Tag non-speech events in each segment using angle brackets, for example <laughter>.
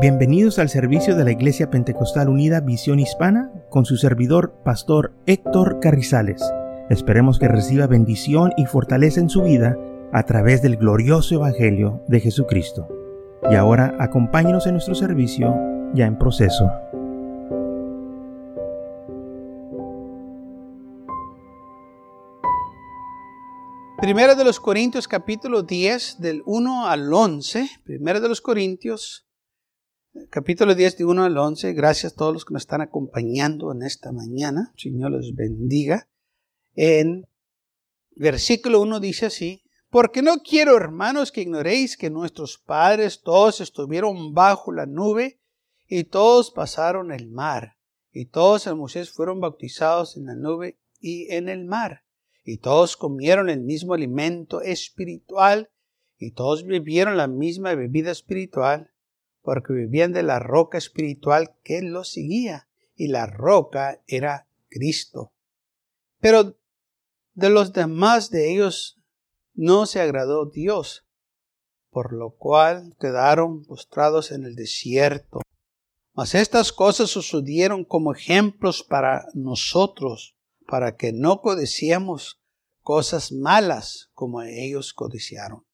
Bienvenidos al servicio de la Iglesia Pentecostal Unida Visión Hispana con su servidor, Pastor Héctor Carrizales. Esperemos que reciba bendición y fortaleza en su vida a través del glorioso Evangelio de Jesucristo. Y ahora acompáñenos en nuestro servicio ya en proceso. Primera de los Corintios capítulo 10 del 1 al 11. Primera de los Corintios capítulo 10 de 1 al 11. Gracias a todos los que nos están acompañando en esta mañana. Señor los bendiga. En versículo 1 dice así, porque no quiero, hermanos, que ignoréis que nuestros padres todos estuvieron bajo la nube y todos pasaron el mar, y todos en Moisés fueron bautizados en la nube y en el mar, y todos comieron el mismo alimento espiritual, y todos bebieron la misma bebida espiritual, porque vivían de la roca espiritual que los seguía, y la roca era Cristo. Pero de los demás de ellos no se agradó Dios, por lo cual quedaron postrados en el desierto. Mas estas cosas sucedieron como ejemplos para nosotros, para que no codiciemos cosas malas como ellos codiciaron.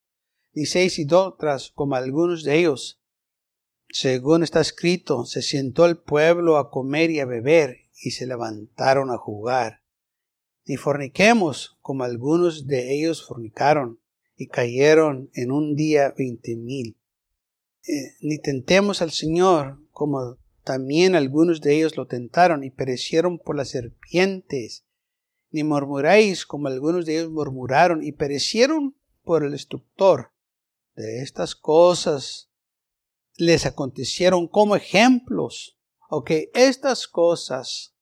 Diceis idólatras como algunos de ellos, según está escrito, se sentó el pueblo a comer y a beber, y se levantaron a jugar. Ni forniquemos, como algunos de ellos fornicaron, y cayeron en un día veinte mil. Eh, ni tentemos al Señor, como también algunos de ellos lo tentaron, y perecieron por las serpientes. Ni murmuréis, como algunos de ellos murmuraron, y perecieron por el destructor. De estas cosas les acontecieron como ejemplos. Ok, estas cosas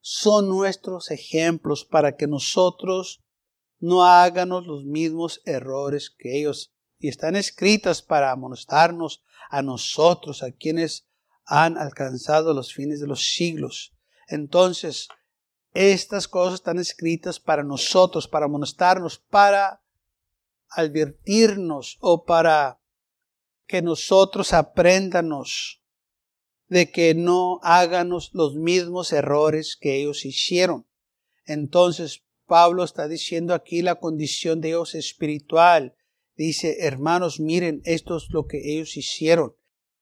son nuestros ejemplos para que nosotros no hagamos los mismos errores que ellos. Y están escritas para amonestarnos a nosotros, a quienes han alcanzado los fines de los siglos. Entonces, estas cosas están escritas para nosotros, para amonestarnos, para advertirnos o para que nosotros aprendanos de que no háganos los mismos errores que ellos hicieron. Entonces, Pablo está diciendo aquí la condición de Dios espiritual. Dice, hermanos, miren, esto es lo que ellos hicieron.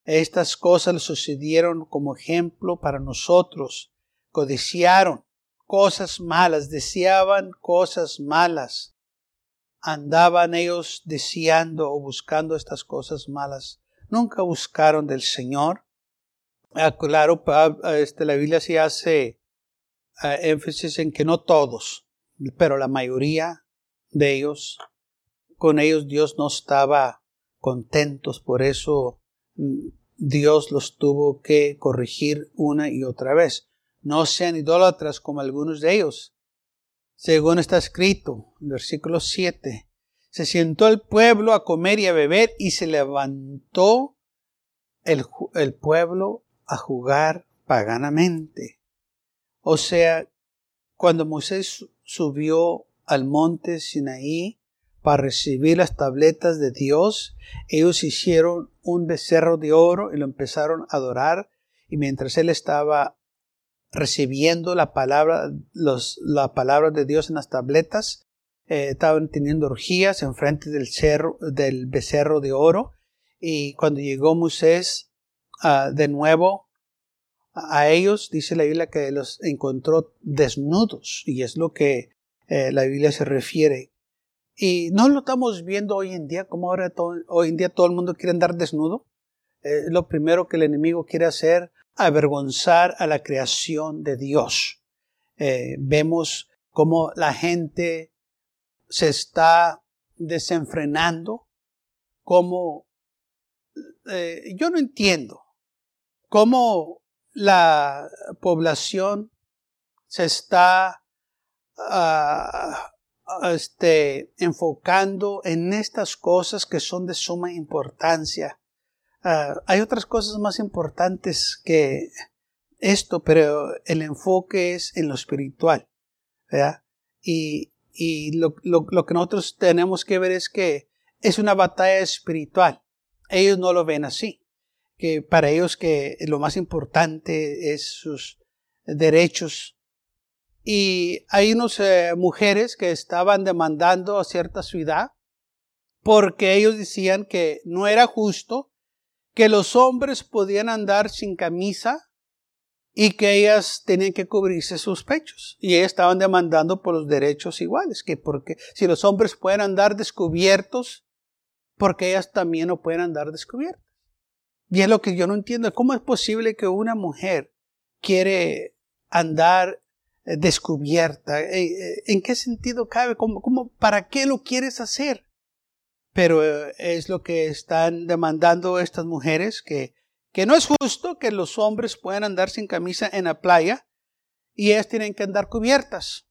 Estas cosas les sucedieron como ejemplo para nosotros. Codiciaron cosas malas, deseaban cosas malas andaban ellos deseando o buscando estas cosas malas. Nunca buscaron del Señor. Ah, claro, este, la Biblia sí hace ah, énfasis en que no todos, pero la mayoría de ellos, con ellos Dios no estaba contentos, por eso mm, Dios los tuvo que corregir una y otra vez. No sean idólatras como algunos de ellos, según está escrito, versículo 7. Se sentó el pueblo a comer y a beber y se levantó el, el pueblo a jugar paganamente. O sea, cuando Moisés subió al monte Sinaí para recibir las tabletas de Dios, ellos hicieron un becerro de oro y lo empezaron a adorar. Y mientras él estaba recibiendo la palabra, los, la palabra de Dios en las tabletas. Eh, estaban teniendo orgías enfrente del, cerro, del becerro de oro. Y cuando llegó Moisés uh, de nuevo a ellos, dice la Biblia que los encontró desnudos. Y es lo que eh, la Biblia se refiere. Y no lo estamos viendo hoy en día, como ahora hoy en día todo el mundo quiere andar desnudo. Eh, lo primero que el enemigo quiere hacer avergonzar a la creación de Dios. Eh, vemos cómo la gente se está desenfrenando, cómo eh, yo no entiendo cómo la población se está ah, este, enfocando en estas cosas que son de suma importancia Ah, hay otras cosas más importantes que esto, pero el enfoque es en lo espiritual. Y, y lo, que nosotros tenemos que ver es que es una batalla espiritual. Ellos no lo ven así. que para ellos que lo más importante es sus derechos. Y hay unas eh, mujeres que estaban demandando a cierta ciudad porque ellos decían que no era justo que los hombres podían andar sin camisa y que ellas tenían que cubrirse sus pechos. Y ellas estaban demandando por los derechos iguales, que porque si los hombres pueden andar descubiertos, porque ellas también no pueden andar descubiertas. Y es lo que yo no entiendo, ¿cómo es posible que una mujer quiere andar eh, descubierta? Eh, eh, ¿En qué sentido cabe? ¿Cómo, cómo, ¿Para qué lo quieres hacer? Pero es lo que están demandando estas mujeres, que, que no es justo que los hombres puedan andar sin camisa en la playa y ellas tienen que andar cubiertas.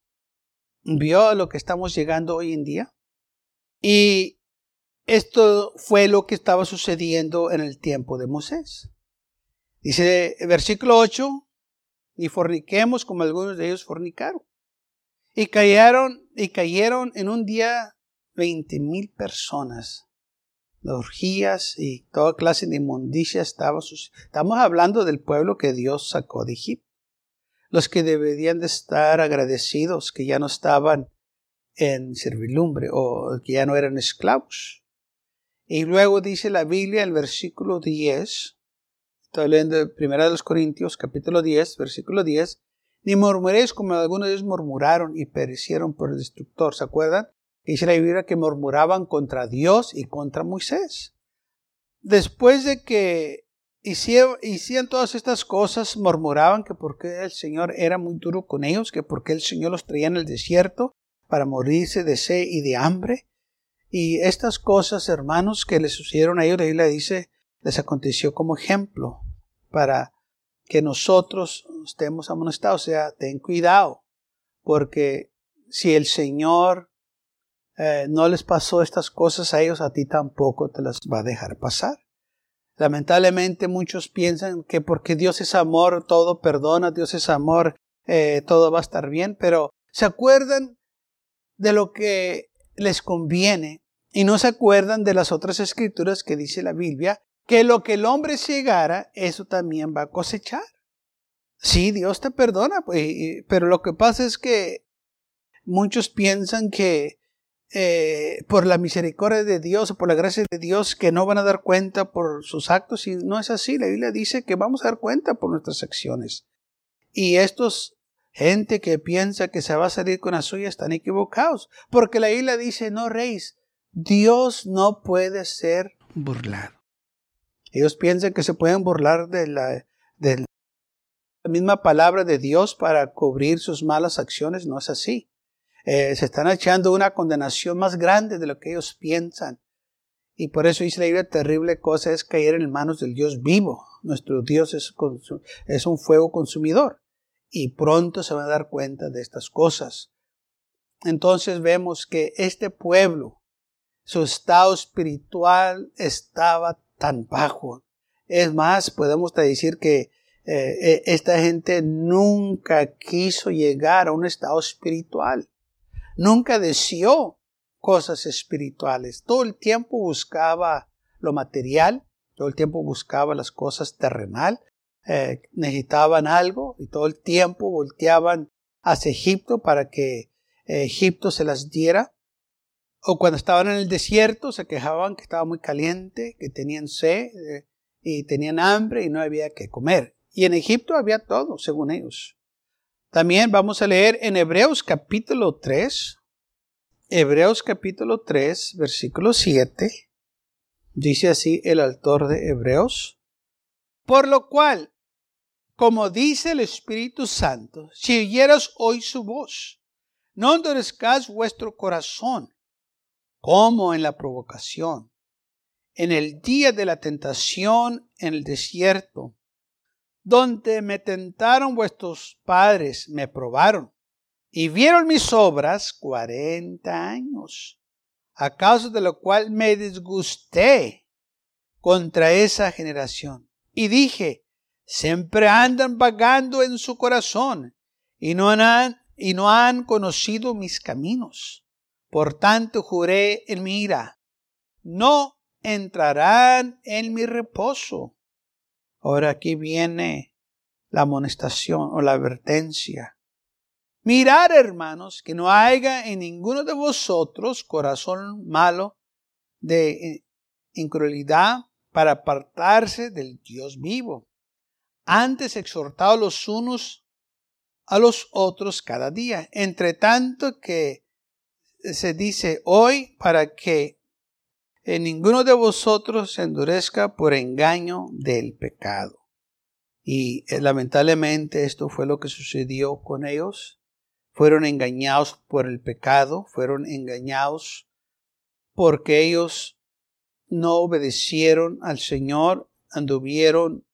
¿Vio lo que estamos llegando hoy en día? Y esto fue lo que estaba sucediendo en el tiempo de Moisés. Dice versículo 8, y forniquemos como algunos de ellos fornicaron. Y cayeron, y cayeron en un día veinte mil personas. Las orgías y toda clase de inmundicia estaba Estamos hablando del pueblo que Dios sacó de Egipto. Los que deberían de estar agradecidos que ya no estaban en servilumbre o que ya no eran esclavos. Y luego dice la Biblia, el versículo 10, estoy leyendo Primera de los Corintios, capítulo 10, versículo 10, ni murmuréis como algunos de ellos murmuraron y perecieron por el destructor. ¿Se acuerdan? Dice la Biblia que murmuraban contra Dios y contra Moisés. Después de que hicieron, todas estas cosas, murmuraban que porque el Señor era muy duro con ellos, que porque el Señor los traía en el desierto para morirse de sed y de hambre. Y estas cosas, hermanos, que les sucedieron a ellos, la Biblia dice, les aconteció como ejemplo para que nosotros estemos amonestados. O sea, ten cuidado, porque si el Señor eh, no les pasó estas cosas a ellos, a ti tampoco te las va a dejar pasar. Lamentablemente muchos piensan que porque Dios es amor, todo perdona, Dios es amor, eh, todo va a estar bien, pero ¿se acuerdan de lo que les conviene y no se acuerdan de las otras escrituras que dice la Biblia, que lo que el hombre segara, eso también va a cosechar. Sí, Dios te perdona, pero lo que pasa es que muchos piensan que eh, por la misericordia de Dios por la gracia de Dios que no van a dar cuenta por sus actos y no es así. La Biblia dice que vamos a dar cuenta por nuestras acciones. Y estos Gente que piensa que se va a salir con la suya están equivocados, porque la isla dice, no reis, Dios no puede ser burlado. Ellos piensan que se pueden burlar de la, de la misma palabra de Dios para cubrir sus malas acciones, no es así. Eh, se están echando una condenación más grande de lo que ellos piensan. Y por eso dice la Biblia, terrible cosa es caer en manos del Dios vivo. Nuestro Dios es, es un fuego consumidor y pronto se van a dar cuenta de estas cosas. Entonces vemos que este pueblo, su estado espiritual estaba tan bajo. Es más, podemos decir que eh, eh, esta gente nunca quiso llegar a un estado espiritual. Nunca deseó cosas espirituales. Todo el tiempo buscaba lo material, todo el tiempo buscaba las cosas terrenal, eh, necesitaban algo y todo el tiempo volteaban hacia Egipto para que eh, Egipto se las diera. O cuando estaban en el desierto se quejaban que estaba muy caliente, que tenían sed eh, y tenían hambre y no había que comer. Y en Egipto había todo, según ellos. También vamos a leer en Hebreos capítulo 3, Hebreos capítulo 3, versículo 7. Dice así el autor de Hebreos. Por lo cual, como dice el Espíritu Santo, si oyeras hoy su voz, no endurezcas vuestro corazón, como en la provocación, en el día de la tentación en el desierto, donde me tentaron vuestros padres, me probaron, y vieron mis obras cuarenta años, a causa de lo cual me disgusté contra esa generación y dije, siempre andan vagando en su corazón y no han, y no han conocido mis caminos. Por tanto juré en mi ira, no entrarán en mi reposo. Ahora aquí viene la amonestación o la advertencia. Mirar, hermanos, que no haya en ninguno de vosotros corazón malo de eh, incredulidad para apartarse del Dios vivo. Antes exhortados los unos a los otros cada día, entre tanto que se dice hoy para que ninguno de vosotros se endurezca por engaño del pecado. Y eh, lamentablemente esto fue lo que sucedió con ellos. Fueron engañados por el pecado, fueron engañados porque ellos no obedecieron al Señor, anduvieron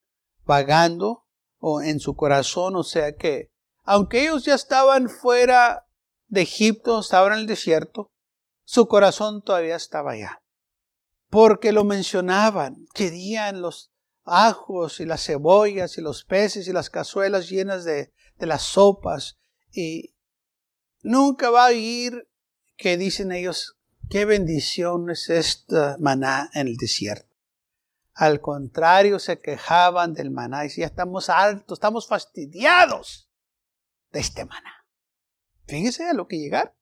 vagando o en su corazón, o sea que aunque ellos ya estaban fuera de Egipto, estaban en el desierto, su corazón todavía estaba allá. Porque lo mencionaban, querían los ajos y las cebollas y los peces y las cazuelas llenas de, de las sopas. Y nunca va a ir que dicen ellos, qué bendición es esta maná en el desierto. Al contrario, se quejaban del maná y decían, estamos altos, estamos fastidiados de este maná. Fíjese a lo que llegar.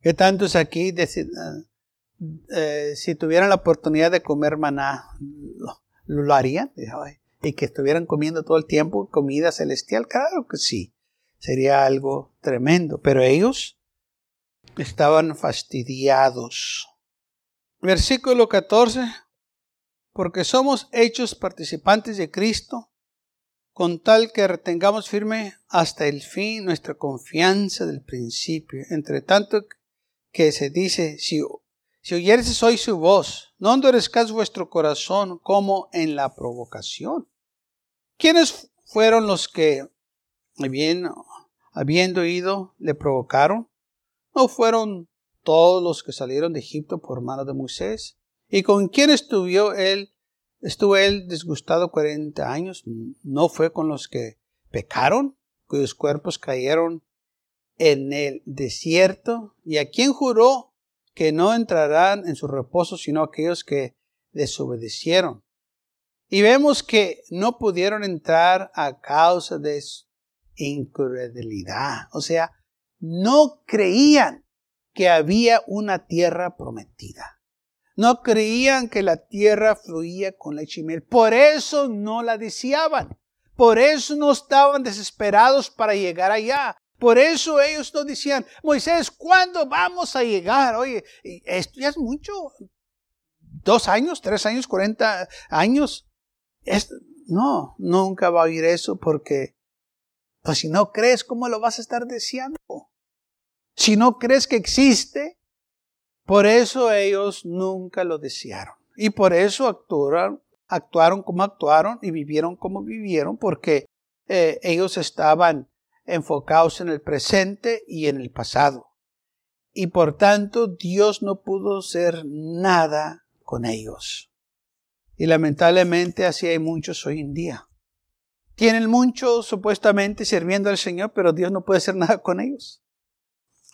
¿Qué tantos aquí, eh, si tuvieran la oportunidad de comer maná, lo, harían? Y que estuvieran comiendo todo el tiempo comida celestial, claro que sí. Sería algo tremendo. Pero ellos estaban fastidiados. Versículo 14. Porque somos hechos participantes de Cristo, con tal que retengamos firme hasta el fin nuestra confianza del principio. Entre tanto que se dice, si, si oyeres hoy su voz, no endurezcas vuestro corazón como en la provocación. ¿Quiénes fueron los que, habiendo ido, le provocaron? ¿No fueron todos los que salieron de Egipto por mano de Moisés? ¿Y con quién estuvo él? Estuvo él disgustado cuarenta años. ¿No fue con los que pecaron, cuyos cuerpos cayeron en el desierto? ¿Y a quién juró que no entrarán en su reposo sino aquellos que desobedecieron? Y vemos que no pudieron entrar a causa de su incredulidad. O sea, no creían que había una tierra prometida. No creían que la tierra fluía con leche y miel. Por eso no la deseaban. Por eso no estaban desesperados para llegar allá. Por eso ellos no decían, Moisés, ¿cuándo vamos a llegar? Oye, esto ya es mucho. Dos años, tres años, cuarenta años. no, nunca va a oír eso porque, pues si no crees, ¿cómo lo vas a estar deseando? Si no crees que existe, por eso ellos nunca lo desearon. Y por eso actuaron, actuaron como actuaron y vivieron como vivieron, porque eh, ellos estaban enfocados en el presente y en el pasado. Y por tanto Dios no pudo hacer nada con ellos. Y lamentablemente así hay muchos hoy en día. Tienen muchos supuestamente sirviendo al Señor, pero Dios no puede hacer nada con ellos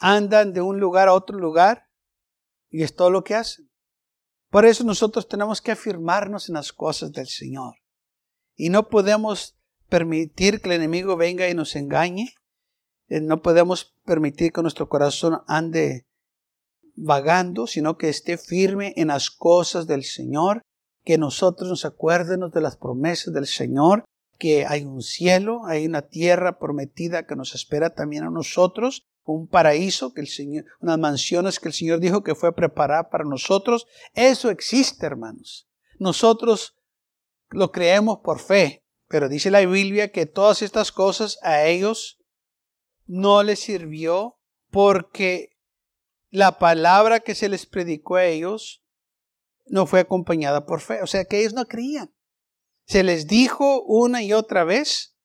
andan de un lugar a otro lugar y es todo lo que hacen. Por eso nosotros tenemos que afirmarnos en las cosas del Señor. Y no podemos permitir que el enemigo venga y nos engañe. Eh, no podemos permitir que nuestro corazón ande vagando, sino que esté firme en las cosas del Señor, que nosotros nos acuérdenos de las promesas del Señor, que hay un cielo, hay una tierra prometida que nos espera también a nosotros, un paraíso que el Señor, unas mansiones que el Señor dijo que fue preparada para nosotros. Eso existe, hermanos. Nosotros lo creemos por fe, pero dice la Biblia que todas estas cosas a ellos no les sirvió porque la palabra que se les predicó a ellos no fue acompañada por fe. O sea que ellos no creían. Se les dijo una y otra vez,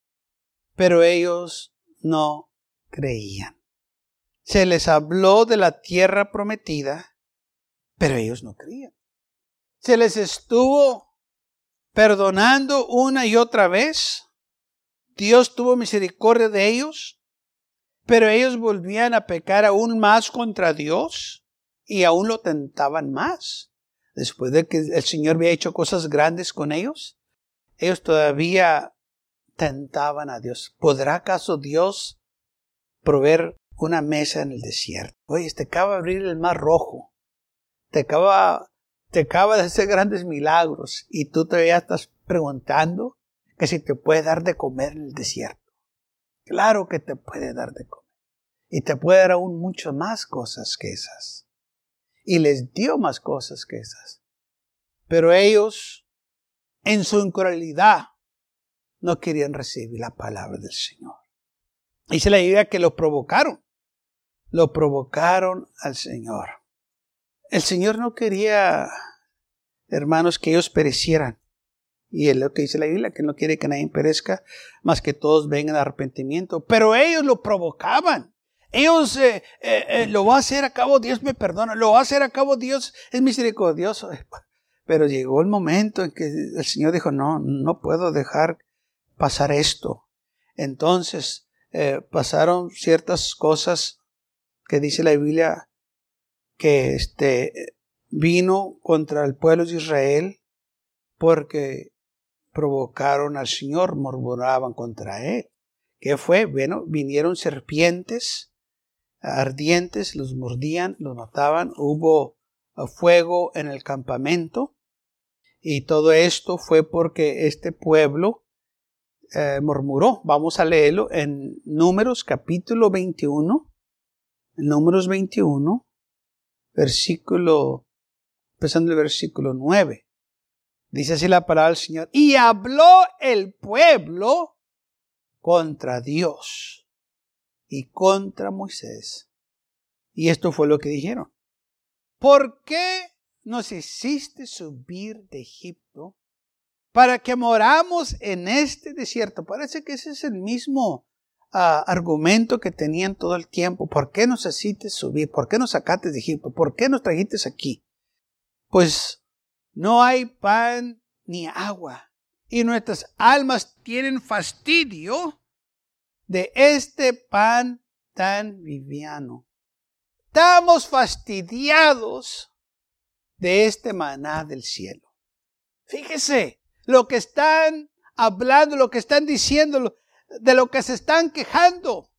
pero ellos no creían. Se les habló de la tierra prometida, pero ellos no creían. Se les estuvo perdonando una y otra vez. Dios tuvo misericordia de ellos, pero ellos volvían a pecar aún más contra Dios y aún lo tentaban más. Después de que el Señor había hecho cosas grandes con ellos, ellos todavía tentaban a Dios. ¿Podrá acaso Dios proveer una mesa en el desierto? Oye, te acaba de abrir el mar rojo. Te acaba, te acaba de hacer grandes milagros y tú todavía estás preguntando que si te puede dar de comer en el desierto. Claro que te puede dar de comer. Y te puede dar aún mucho más cosas que esas. Y les dio más cosas que esas. Pero ellos, en su incredulidad, no querían recibir la palabra del Señor. Dice la idea que lo provocaron. Lo provocaron al Señor. El Señor no quería, hermanos, que ellos perecieran. Y es lo que dice la Biblia, que no quiere que nadie perezca, más que todos vengan a arrepentimiento. Pero ellos lo provocaban. Ellos eh, eh, eh, lo va a hacer a cabo, Dios me perdona. Lo va a hacer a cabo, Dios es misericordioso. <laughs> Pero llegó el momento en que el Señor dijo, no, no puedo dejar pasar esto. Entonces pasaron ciertas cosas que dice la Biblia que este, vino contra el pueblo de Israel porque provocaron al Señor, murmuraban contra él. ¿Qué fue? Bueno, vinieron serpientes ardientes, los mordían, los mataban, hubo fuego en el campamento y todo esto fue porque este pueblo eh, murmuró. Vamos a leerlo en Números capítulo 21, Números 21, versículo, empezando el versículo 9. Dice así la palabra del Señor. Y habló el pueblo contra Dios y contra Moisés. Y esto fue lo que dijeron. ¿Por qué nos hiciste subir de Egipto para que moramos en este desierto? Parece que ese es el mismo ah, argumento que tenían todo el tiempo. ¿Por qué nos hiciste subir? ¿Por qué nos sacaste de Egipto? ¿Por qué nos trajiste aquí? Pues no hay pan ni agua. Y nuestras almas tienen fastidio de este pan tan viviano. Estamos fastidiados de este maná del cielo. Fíjese lo que están hablando, lo que están diciendo, de lo que se están quejando.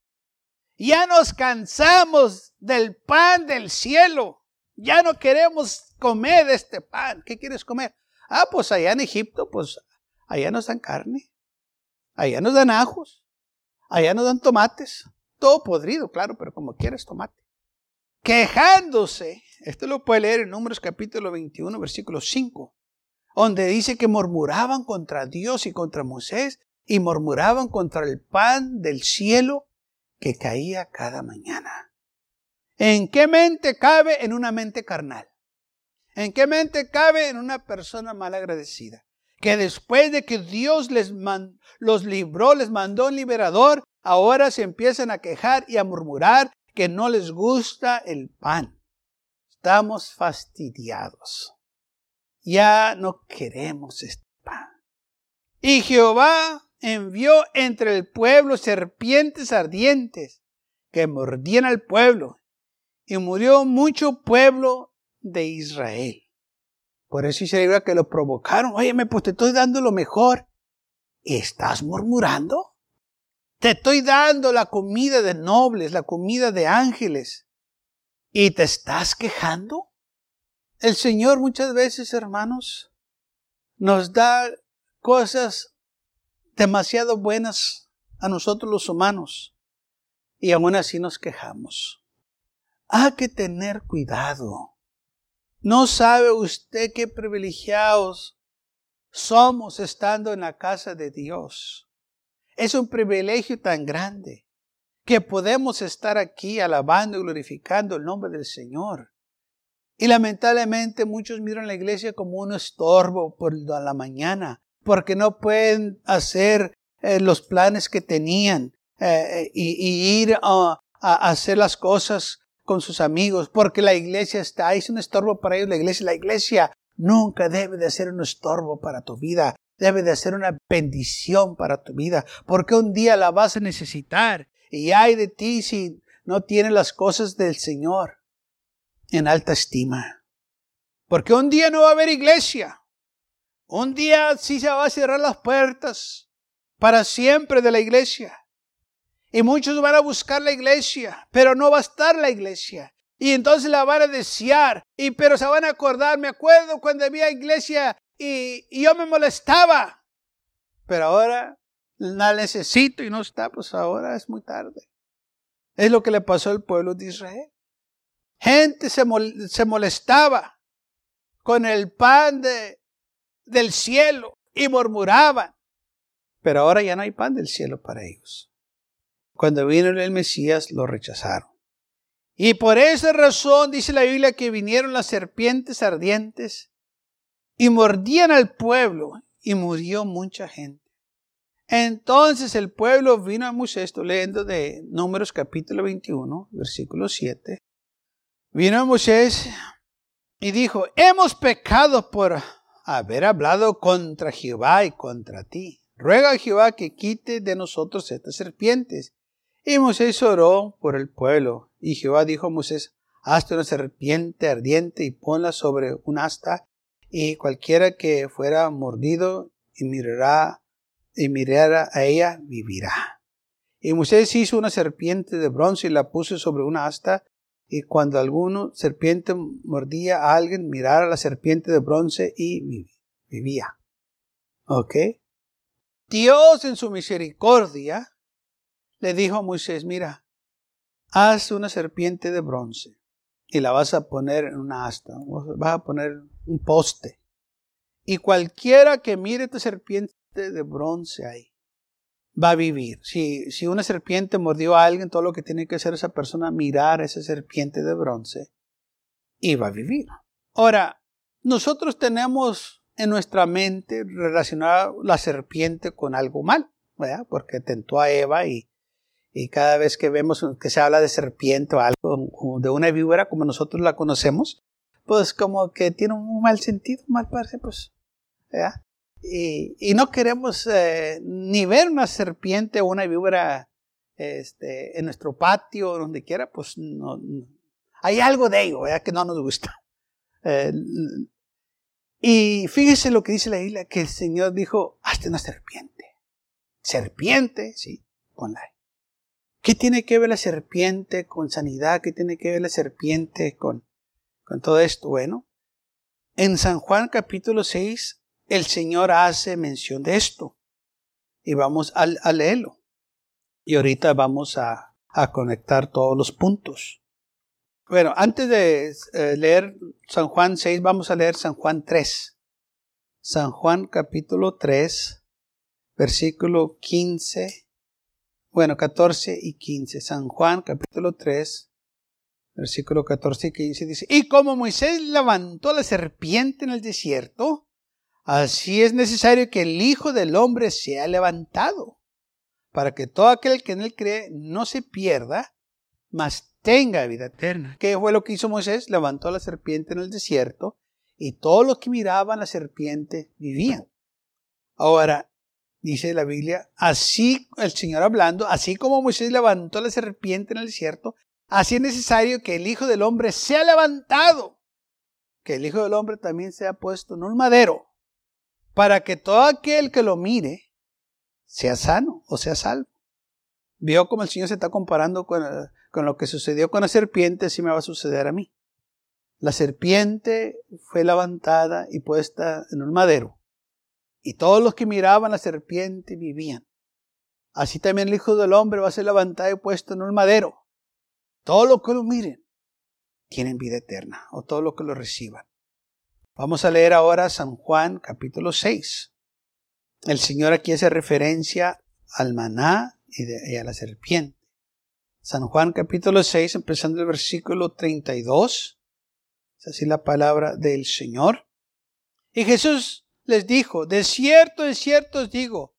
Ya nos cansamos del pan del cielo. Ya no queremos comer este pan. ¿Qué quieres comer? Ah, pues allá en Egipto, pues allá nos dan carne. Allá nos dan ajos. Allá nos dan tomates. Todo podrido, claro, pero como quieres tomate. Quejándose. Esto lo puede leer en Números capítulo 21, versículo 5. Donde dice que murmuraban contra Dios y contra Moisés y murmuraban contra el pan del cielo que caía cada mañana. ¿En qué mente cabe? En una mente carnal. ¿En qué mente cabe? En una persona mal agradecida. Que después de que Dios les los libró, les mandó un liberador, ahora se empiezan a quejar y a murmurar que no les gusta el pan. Estamos fastidiados. Ya no queremos este pan. Y Jehová envió entre el pueblo serpientes ardientes que mordían al pueblo y murió mucho pueblo de Israel. Por eso dice que lo provocaron. Oye, pues te estoy dando lo mejor. ¿Estás murmurando? Te estoy dando la comida de nobles, la comida de ángeles. ¿Y te estás quejando? El Señor muchas veces, hermanos, nos da cosas demasiado buenas a nosotros los humanos y aún así nos quejamos. Hay que tener cuidado. No sabe usted qué privilegiados somos estando en la casa de Dios. Es un privilegio tan grande que podemos estar aquí alabando y glorificando el nombre del Señor. Y lamentablemente muchos miran la iglesia como un estorbo por la mañana, porque no pueden hacer eh, los planes que tenían eh, y, ir a hacer las cosas con sus amigos, porque la iglesia está ahí, es un estorbo para ellos la iglesia. La iglesia nunca debe de ser un estorbo para tu vida, debe de ser una bendición para tu vida, porque un día la vas a necesitar y hay de ti si no tienes las cosas del Señor en alta estima. Porque un día no va a haber iglesia, Un día sí se va a cerrar las puertas para siempre de la iglesia. Y muchos van a buscar la iglesia, pero no va a estar la iglesia. Y entonces la van a desear. Y pero se van a acordar, me acuerdo cuando había iglesia y, yo me molestaba. Pero ahora la necesito y no está, pues ahora es muy tarde. Es lo que le pasó al pueblo de Israel. Gente se, se molestaba con el pan de, del cielo y murmuraban. Pero ahora ya no hay pan del cielo para ellos. Cuando vino el Mesías lo rechazaron. Y por esa razón dice la Biblia que vinieron las serpientes ardientes y mordían al pueblo y murió mucha gente. Entonces el pueblo vino a Moisés, estoy leyendo de Números capítulo 21, versículo 7. Vino a Moisés y dijo, hemos pecado por haber hablado contra Jehová y contra ti. Ruega a Jehová que quite de nosotros estas serpientes. Y Moisés oró por el pueblo. Y Jehová dijo a Moisés, hazte una serpiente ardiente y ponla sobre un asta, y cualquiera que fuera mordido y mirará y mirara a ella, vivirá. Y Moisés hizo una serpiente de bronce y la puso sobre una asta, y cuando alguno serpiente mordía a alguien, mirara a la serpiente de bronce y vivía. ¿Ok? Dios en su misericordia le dijo a Moisés, mira, haz una serpiente de bronce y la vas a poner en una asta, vas a poner un poste. Y cualquiera que mire esta serpiente de bronce ahí, va a vivir. Si, si una serpiente mordió a alguien, todo lo que tiene que hacer esa persona mirar a esa serpiente de bronce y va a vivir. Ahora, nosotros tenemos en nuestra mente relacionada la serpiente con algo mal, ¿verdad? porque tentó a Eva y, y cada vez que vemos que se habla de serpiente o algo, de una víbora como nosotros la conocemos, pues como que tiene un mal sentido, mal parece, pues, ¿verdad? Y, no queremos eh, ni ver una serpiente o una víbora este, en nuestro patio o donde quiera, pues no, hay algo de ello que no nos gusta. <laughs> Eh, y fíjese lo que dice la isla, que el Señor dijo, hazte una serpiente. Serpiente, sí, ponla ahí. ¿Qué tiene que ver la serpiente con sanidad? ¿Qué tiene que ver la serpiente con, con todo esto? Bueno, en San Juan capítulo 6 el Señor hace mención de esto. Y vamos a, leerlo. Y ahorita vamos a, conectar todos los puntos. Bueno, antes de eh, leer San Juan 6, vamos a leer San Juan 3. San Juan capítulo 3, versículo 15, bueno, 14 y 15. San Juan capítulo 3, versículo 14 y 15 dice, y como Moisés levantó la serpiente en el desierto, Así es necesario que el Hijo del Hombre sea levantado, para que todo aquel que en él cree no se pierda, mas tenga vida eterna. ¿Qué fue lo que hizo Moisés? Levantó la serpiente en el desierto y todos los que miraban la serpiente vivían. Ahora, dice la Biblia, así el Señor hablando, así como Moisés levantó la serpiente en el desierto, así es necesario que el Hijo del Hombre sea levantado, que el Hijo del Hombre también sea puesto en un madero para que todo aquel que lo mire sea sano o sea salvo. Vio como el Señor se está comparando con, con lo que sucedió con la serpiente, si me va a suceder a mí. La serpiente fue levantada y puesta en un madero, y todos los que miraban la serpiente vivían. Así también el Hijo del Hombre va a ser levantado y puesto en un madero. Todos los que lo miren tienen vida eterna, o todos los que lo reciban. Vamos a leer ahora San Juan capítulo 6. El Señor aquí hace referencia al maná y, a la serpiente. San Juan capítulo 6, empezando el versículo 32. Es así la palabra del Señor. Y Jesús les dijo, de cierto, de cierto os digo,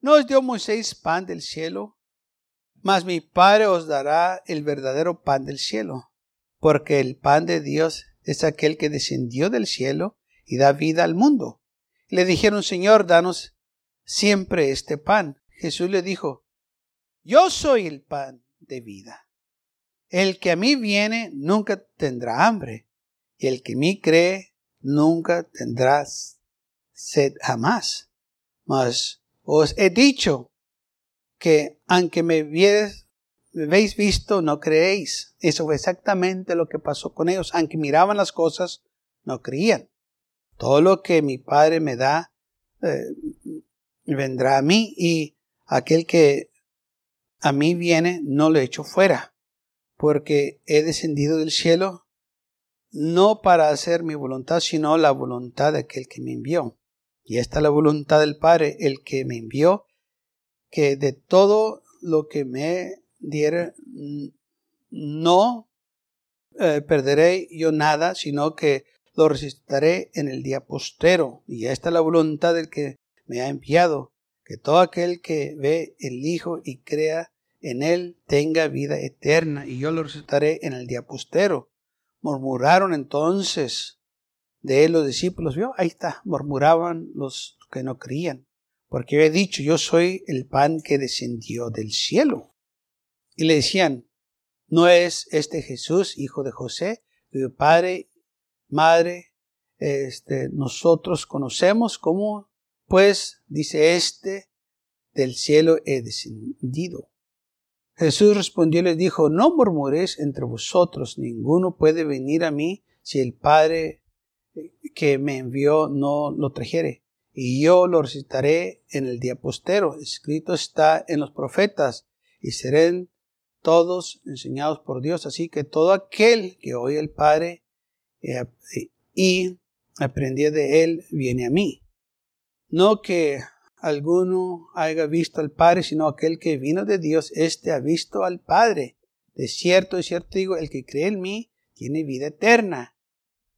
no os dio Moisés pan del cielo, mas mi Padre os dará el verdadero pan del cielo, porque el pan de Dios es aquel que descendió del cielo y da vida al mundo. Le dijeron, Señor, danos siempre este pan. Jesús le dijo, Yo soy el pan de vida. El que a mí viene nunca tendrá hambre, y el que en mí cree nunca tendrá sed jamás. Mas os he dicho que aunque me vieres, me habéis visto, no creéis. Eso fue exactamente lo que pasó con ellos. Aunque miraban las cosas, no creían. Todo lo que mi Padre me da, eh, vendrá a mí y aquel que a mí viene, no lo echo fuera, porque he descendido del cielo no para hacer mi voluntad, sino la voluntad de aquel que me envió. Y esta es la voluntad del Padre, el que me envió, que de todo lo que me diere, no eh, perderé yo nada, sino que lo resistiré en el día postero. Y esta es la voluntad del que me ha enviado, que todo aquel que ve el Hijo y crea en él tenga vida eterna, y yo lo resucitaré en el día postero. Murmuraron entonces de él los discípulos, vio, ahí está, murmuraban los que no creían, porque he dicho, yo soy el pan que descendió del cielo. Y le decían, ¿no es este Jesús, hijo de José, cuyo padre, madre, este, nosotros conocemos? ¿Cómo, pues, dice este, del cielo he descendido? Jesús respondió y les dijo, no murmuréis entre vosotros, ninguno puede venir a mí si el Padre que me envió no lo trajere. Y yo lo recitaré en el día postero. Escrito está en los profetas, y serán todos enseñados por Dios. Así que todo aquel que oye el Padre eh, y aprendía de él, viene a mí. No que alguno haya visto al Padre, sino aquel que vino de Dios, éste ha visto al Padre. De cierto, de cierto digo, el que cree en mí tiene vida eterna.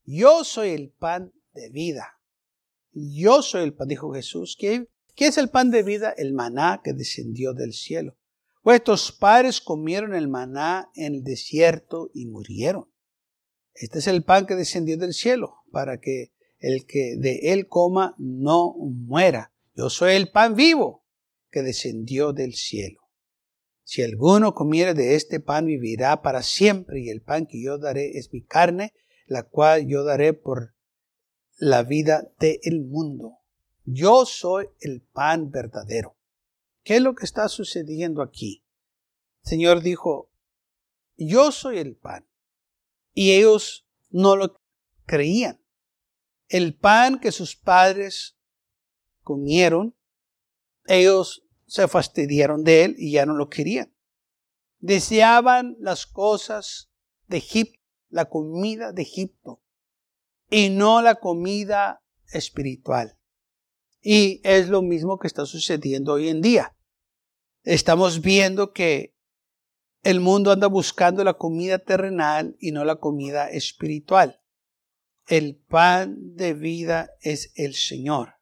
Yo soy el pan de vida. Yo soy el pan, dijo Jesús. ¿Qué, ¿Qué es el pan de vida? El maná que descendió del cielo. Vuestros padres comieron el maná en el desierto y murieron. Este es el pan que descendió del cielo, para que el que de él coma no muera. Yo soy el pan vivo que descendió del cielo. Si alguno comiere de este pan vivirá para siempre y el pan que yo daré es mi carne, la cual yo daré por la vida del mundo. Yo soy el pan verdadero. ¿Qué es lo que está sucediendo aquí? El Señor dijo, yo soy el pan. Y ellos no lo creían. El pan que sus padres comieron, ellos se fastidiaron de él y ya no lo querían. Deseaban las cosas de Egipto, la comida de Egipto, y no la comida espiritual. Y es lo mismo que está sucediendo hoy en día. Estamos viendo que el mundo anda buscando la comida terrenal y no la comida espiritual. El pan de vida es el Señor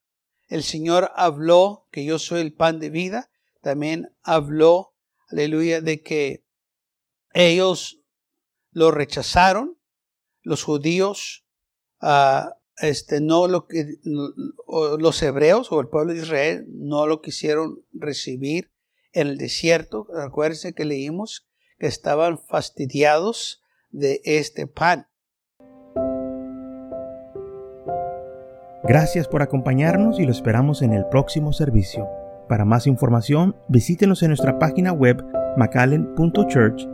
el Señor habló que yo soy el pan de vida, también habló, aleluya, de que ellos lo rechazaron, los judíos, uh, este, no lo que, los hebreos o el pueblo de Israel no lo quisieron recibir en el desierto. Acuérdense que leímos que estaban fastidiados de este pan. Gracias por acompañarnos y lo esperamos en el próximo servicio. Para más información, visítenos en nuestra página web macallen.church.